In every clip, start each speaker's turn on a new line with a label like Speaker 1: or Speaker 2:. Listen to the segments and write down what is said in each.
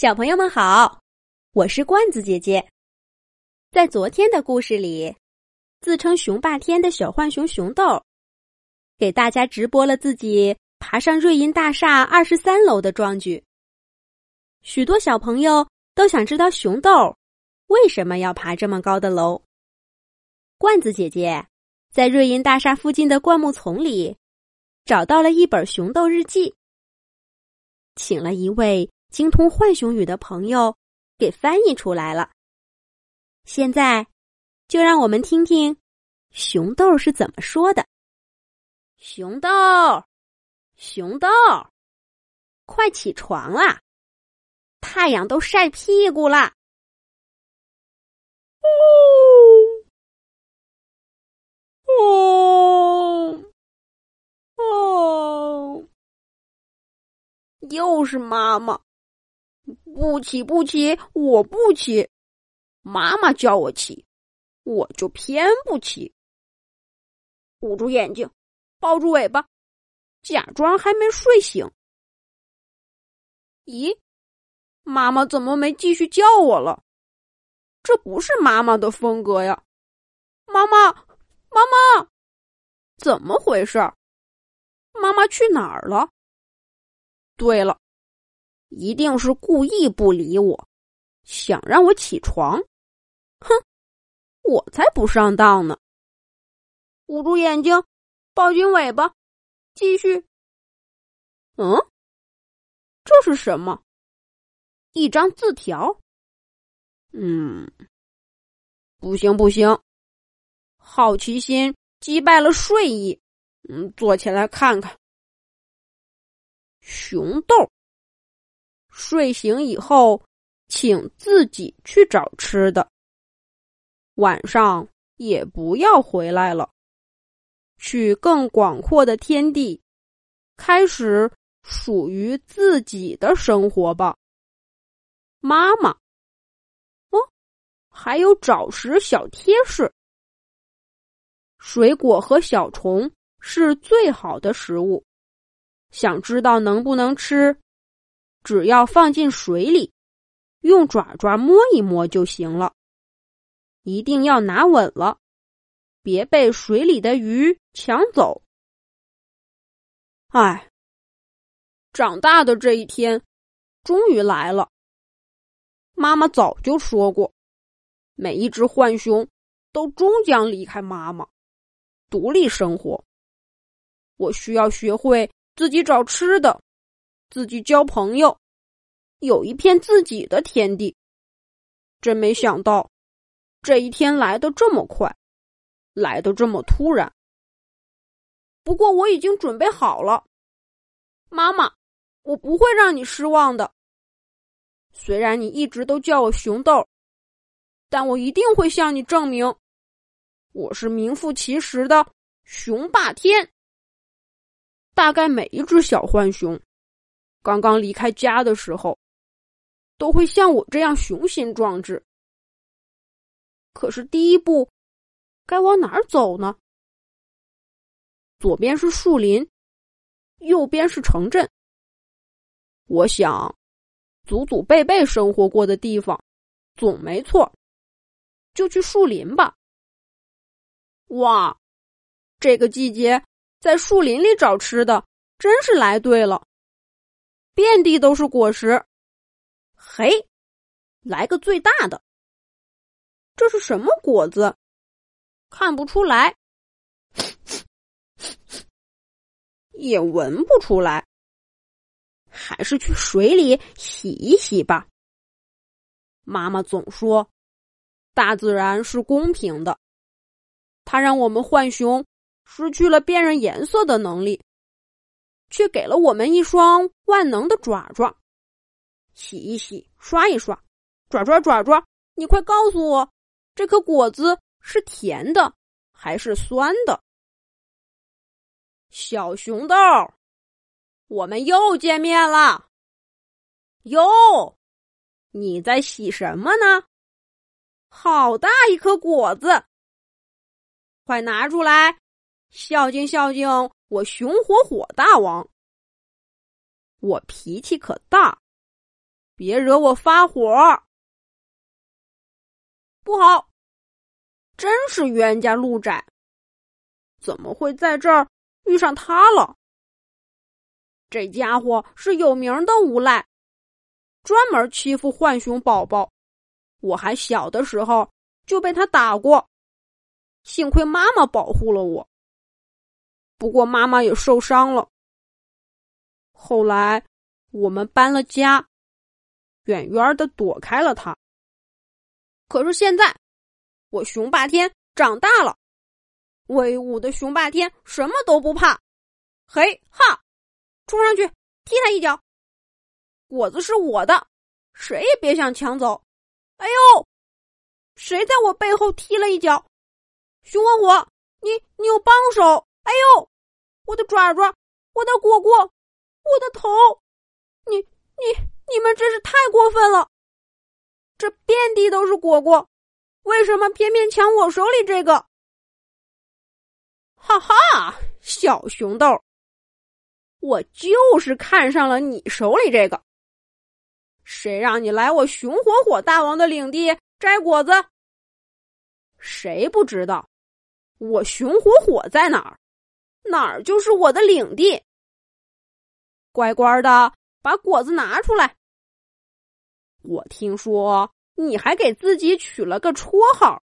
Speaker 1: 小朋友们好，我是罐子姐姐。在昨天的故事里，自称熊霸天的小浣熊熊豆，给大家直播了自己爬上瑞银大厦二十三楼的壮举。许多小朋友都想知道熊豆为什么要爬这么高的楼。罐子姐姐在瑞银大厦附近的灌木丛里找到了一本熊豆日记，请了一位。精通浣熊语的朋友给翻译出来了。现在，就让我们听听熊豆是怎么说的。熊豆，熊豆，快起床啦！太阳都晒屁股啦！哦，哦，哦，又是妈妈。不起不起，我不起。妈妈叫我起，我就偏不起。捂住眼睛，抱住尾巴，假装还没睡醒。咦，妈妈怎么没继续叫我了？这不是妈妈的风格呀！妈妈，妈妈，怎么回事？妈妈去哪儿了？对了。一定是故意不理我，想让我起床。哼，我才不上当呢！捂住眼睛，抱紧尾巴，继续。嗯，这是什么？一张字条。嗯，不行不行，好奇心击败了睡意。嗯，坐起来看看。熊豆。睡醒以后，请自己去找吃的。晚上也不要回来了，去更广阔的天地，开始属于自己的生活吧。妈妈，哦，还有找食小贴士：水果和小虫是最好的食物。想知道能不能吃？只要放进水里，用爪爪摸一摸就行了。一定要拿稳了，别被水里的鱼抢走。唉，长大的这一天终于来了。妈妈早就说过，每一只浣熊都终将离开妈妈，独立生活。我需要学会自己找吃的。自己交朋友，有一片自己的天地。真没想到，这一天来的这么快，来的这么突然。不过我已经准备好了，妈妈，我不会让你失望的。虽然你一直都叫我熊豆，但我一定会向你证明，我是名副其实的熊霸天。大概每一只小浣熊。刚刚离开家的时候，都会像我这样雄心壮志。可是第一步，该往哪儿走呢？左边是树林，右边是城镇。我想，祖祖辈辈生活过的地方，总没错。就去树林吧。哇，这个季节在树林里找吃的，真是来对了。遍地都是果实，嘿，来个最大的。这是什么果子？看不出来，也闻不出来。还是去水里洗一洗吧。妈妈总说，大自然是公平的，它让我们浣熊失去了辨认颜色的能力。却给了我们一双万能的爪爪，洗一洗，刷一刷，爪爪爪爪，你快告诉我，这颗果子是甜的还是酸的？小熊豆，我们又见面了。哟，你在洗什么呢？好大一颗果子，快拿出来，孝敬孝敬。我熊火火大王，我脾气可大，别惹我发火！不好，真是冤家路窄，怎么会在这儿遇上他了？这家伙是有名的无赖，专门欺负浣熊宝宝。我还小的时候就被他打过，幸亏妈妈保护了我。不过妈妈也受伤了。后来我们搬了家。远远的躲开了他。可是现在，我熊霸天长大了，威武的熊霸天什么都不怕。嘿哈，冲上去踢他一脚！果子是我的，谁也别想抢走！哎呦，谁在我背后踢了一脚？熊火火，你你有帮手！哎呦，我的爪爪，我的果果，我的头！你你。你们真是太过分了！这遍地都是果果，为什么偏偏抢我手里这个？哈哈，小熊豆，我就是看上了你手里这个。谁让你来我熊火火大王的领地摘果子？谁不知道我熊火火在哪儿？哪儿就是我的领地。乖乖的把果子拿出来。我听说你还给自己取了个绰号，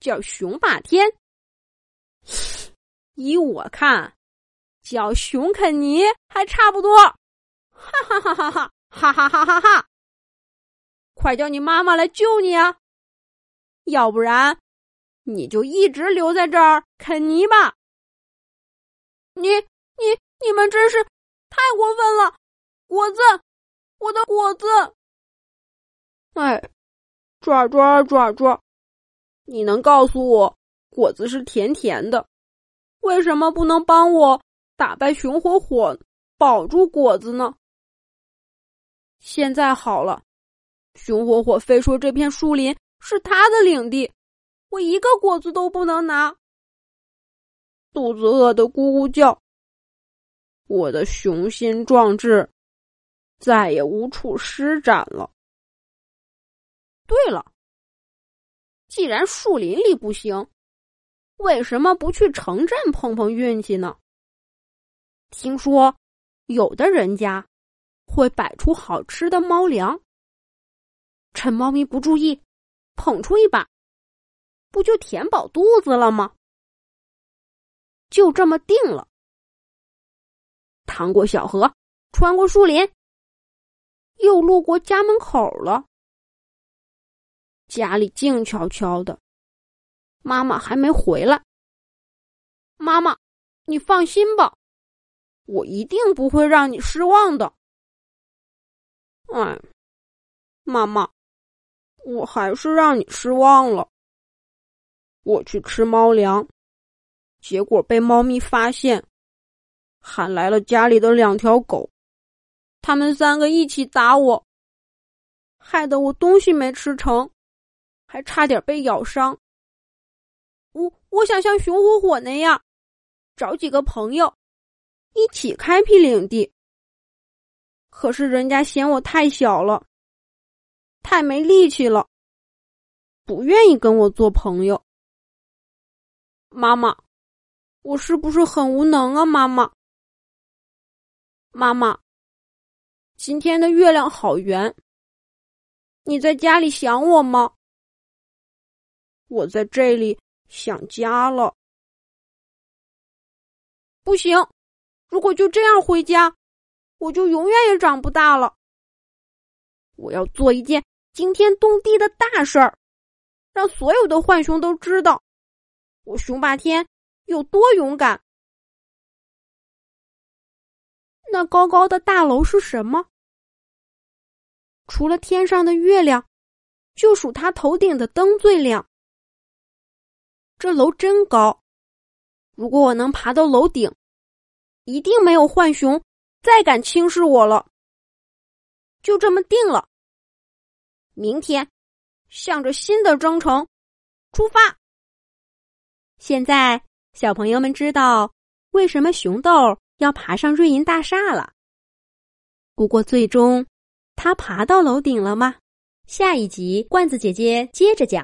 Speaker 1: 叫“熊霸天”。依我看，叫“熊肯尼”还差不多。哈哈哈哈哈！哈哈哈哈哈！快叫你妈妈来救你啊！要不然，你就一直留在这儿啃泥巴。你、你、你们真是太过分了！果子，我的果子！哎，爪爪爪爪，你能告诉我果子是甜甜的，为什么不能帮我打败熊火火，保住果子呢？现在好了，熊火火非说这片树林是他的领地，我一个果子都不能拿，肚子饿得咕咕叫，我的雄心壮志再也无处施展了。对了，既然树林里不行，为什么不去城镇碰碰运气呢？听说有的人家会摆出好吃的猫粮，趁猫咪不注意捧出一把，不就填饱肚子了吗？就这么定了。趟过小河，穿过树林，又路过家门口了。家里静悄悄的，妈妈还没回来。妈妈，你放心吧，我一定不会让你失望的。哎，妈妈，我还是让你失望了。我去吃猫粮，结果被猫咪发现，喊来了家里的两条狗，他们三个一起打我，害得我东西没吃成。还差点被咬伤。我我想像熊火火那样，找几个朋友，一起开辟领地。可是人家嫌我太小了，太没力气了，不愿意跟我做朋友。妈妈，我是不是很无能啊？妈妈，妈妈，今天的月亮好圆。你在家里想我吗？我在这里想家了，不行！如果就这样回家，我就永远也长不大了。我要做一件惊天动地的大事儿，让所有的浣熊都知道我熊霸天有多勇敢。那高高的大楼是什么？除了天上的月亮，就数它头顶的灯最亮。这楼真高，如果我能爬到楼顶，一定没有浣熊再敢轻视我了。就这么定了。明天，向着新的征程出发。现在，小朋友们知道为什么熊豆要爬上瑞银大厦了。不过，最终
Speaker 2: 他爬到楼顶了吗？下一集，罐子姐姐接着讲。